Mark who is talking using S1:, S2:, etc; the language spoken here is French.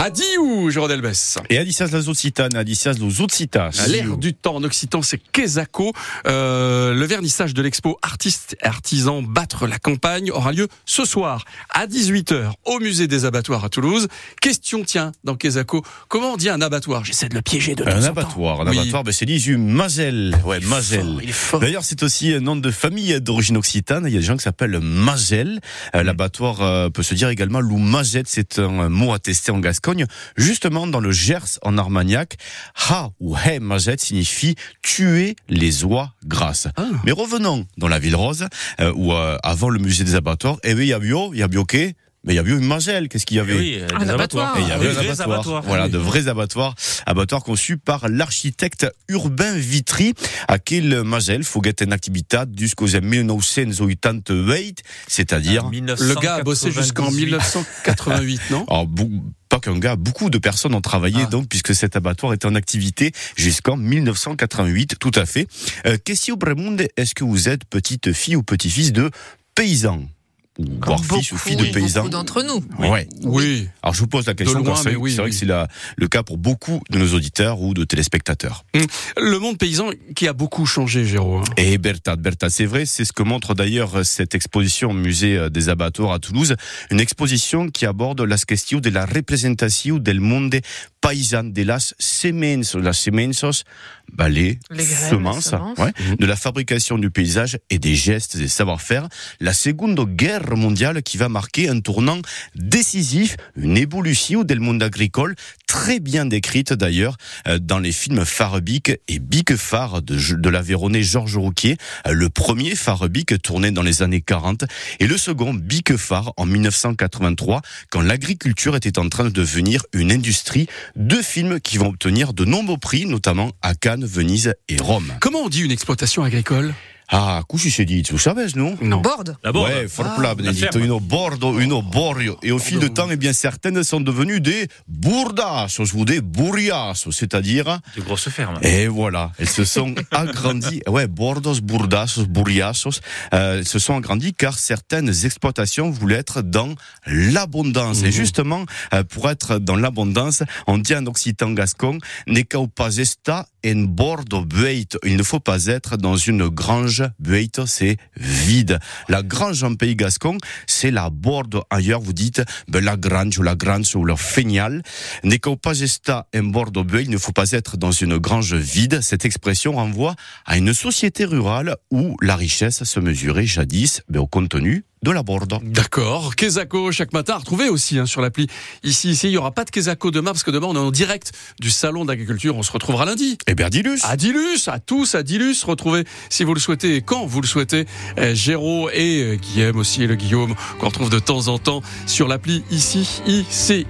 S1: Adiou, Jérôme Delbès.
S2: Et Adicias las Occitanes, Adicias los Occitas.
S1: L'air du temps en occitan, c'est Quesaco. Euh, le vernissage de l'expo Artistes et artisans battre la campagne aura lieu ce soir à 18h au musée des abattoirs à Toulouse. Question, tiens, dans Quesaco, comment on dit un abattoir? J'essaie de le piéger de
S2: Un abattoir, un
S1: Oui.
S2: abattoir, ben c'est l'issue Mazel. Ouais, Mazel.
S1: fort, il est fort.
S2: D'ailleurs, c'est aussi un nom de famille d'origine occitane. Il y a des gens qui s'appellent Mazel. Euh, L'abattoir euh, peut se dire également Lou Mazet. C'est un mot attesté en Gascogne, justement dans le Gers, en Armagnac. Ha ou He Mazet signifie tuer les oies grasses.
S1: Ah.
S2: Mais revenons dans la ville rose, euh, où euh, avant le musée des abattoirs, eh bien, il y a bio, il y a bio quai, mais il y a eu une Mazelle. Qu'est-ce qu'il y avait?
S3: Oui, euh,
S4: Un
S3: des
S4: abattoir.
S3: abattoirs.
S2: et il y avait
S3: Des
S2: un
S3: vrais
S2: abattoir. Voilà, de vrais abattoirs. Abattoirs conçus par l'architecte Urbain Vitry, aquel Mazel foguet en activitat jusqu'aux 1988, c'est-à-dire,
S1: Le gars a bossé jusqu'en 1988, non?
S2: Alors, gars, beaucoup de personnes ont travaillé
S1: Ah.
S2: donc puisque cet abattoir était en activité jusqu'en 1988, tout à fait. Euh, Bremonde, est-ce que vous êtes petite fille ou petit-fils de paysans ou voire fils ou fille de
S4: oui,
S2: paysans
S4: beaucoup d'entre nous.
S2: Ouais.
S1: Oui.
S2: Alors je vous pose la question, c'est
S1: oui,
S2: c'est vrai
S1: oui.
S2: que c'est le cas pour beaucoup de nos auditeurs ou de téléspectateurs.
S1: Le monde paysan qui a beaucoup changé, Géraud. hein.
S2: Et Bertha, Bertha, c'est vrai, c'est ce que montre d'ailleurs cette exposition au musée euh, des abattoirs à Toulouse, une exposition qui aborde la question de la représentation del monde paysan, de las semences, las semences, bah, les,
S4: Les graines,
S2: semences, ouais, de la fabrication du paysage et des gestes et savoir-faire. La Seconde Guerre mondiale qui va marquer un tournant décisif, une évolution del monde agricole, très bien décrite d'ailleurs euh, dans les films Farbic et Bic de, de Georges Rouquier. Euh, Le premier Farbic tourné dans les années 40 et le second Bic en 1983 quand l'agriculture était en train de devenir une industrie. Deux films qui vont obtenir de nombreux prix, notamment à Cannes, Venise et Rome.
S1: Comment on dit une exploitation agricole?
S2: Ah, couche c'est dit, vous savez, non
S1: Non.
S4: Borde.
S3: D'abord,
S2: ouais, forpla,
S3: la
S2: Benedito,
S3: ferme.
S2: une bordo, une borio. Et au fil de temps, eh bien, certaines sont devenues des bourdassos ou des bourriassos, c'est-à-dire,
S3: de grosses fermes.
S2: et voilà, elles se sont agrandies. Ouais, bordos, bourdassos, bourriassos, euh, elles se sont agrandies car certaines exploitations voulaient être dans l'abondance. Et
S1: Mhm.
S2: justement, euh, pour être dans l'abondance, on dit en occitan gascon, ne cao pas esta en bordo bueit. Il ne faut pas être dans une grange. Bueit, c'est vide. La grange en pays gascon, c'est la borde ailleurs. Vous dites, ben, la grange ou la grange ou le feignal. Ne cao pas esta en bordo bueit. Il ne faut pas être dans une grange vide. Cette expression renvoie à une société rurale où la richesse se mesurait jadis ben, au contenu de la borde.
S1: D'accord. Quesaco chaque matin à retrouver aussi hein, sur l'appli. Ici, ici, il y aura pas de Quesaco demain parce que demain on est en direct du salon d'agriculture. On se retrouvera lundi.
S2: Et Berdilus.
S1: À Dilus, à tous, à Dilus, retrouvez si vous le souhaitez et quand vous le souhaitez, euh, Géraud et euh, Guillaume aussi, et le Guillaume qu'on retrouve de temps en temps sur l'appli ici, ICI.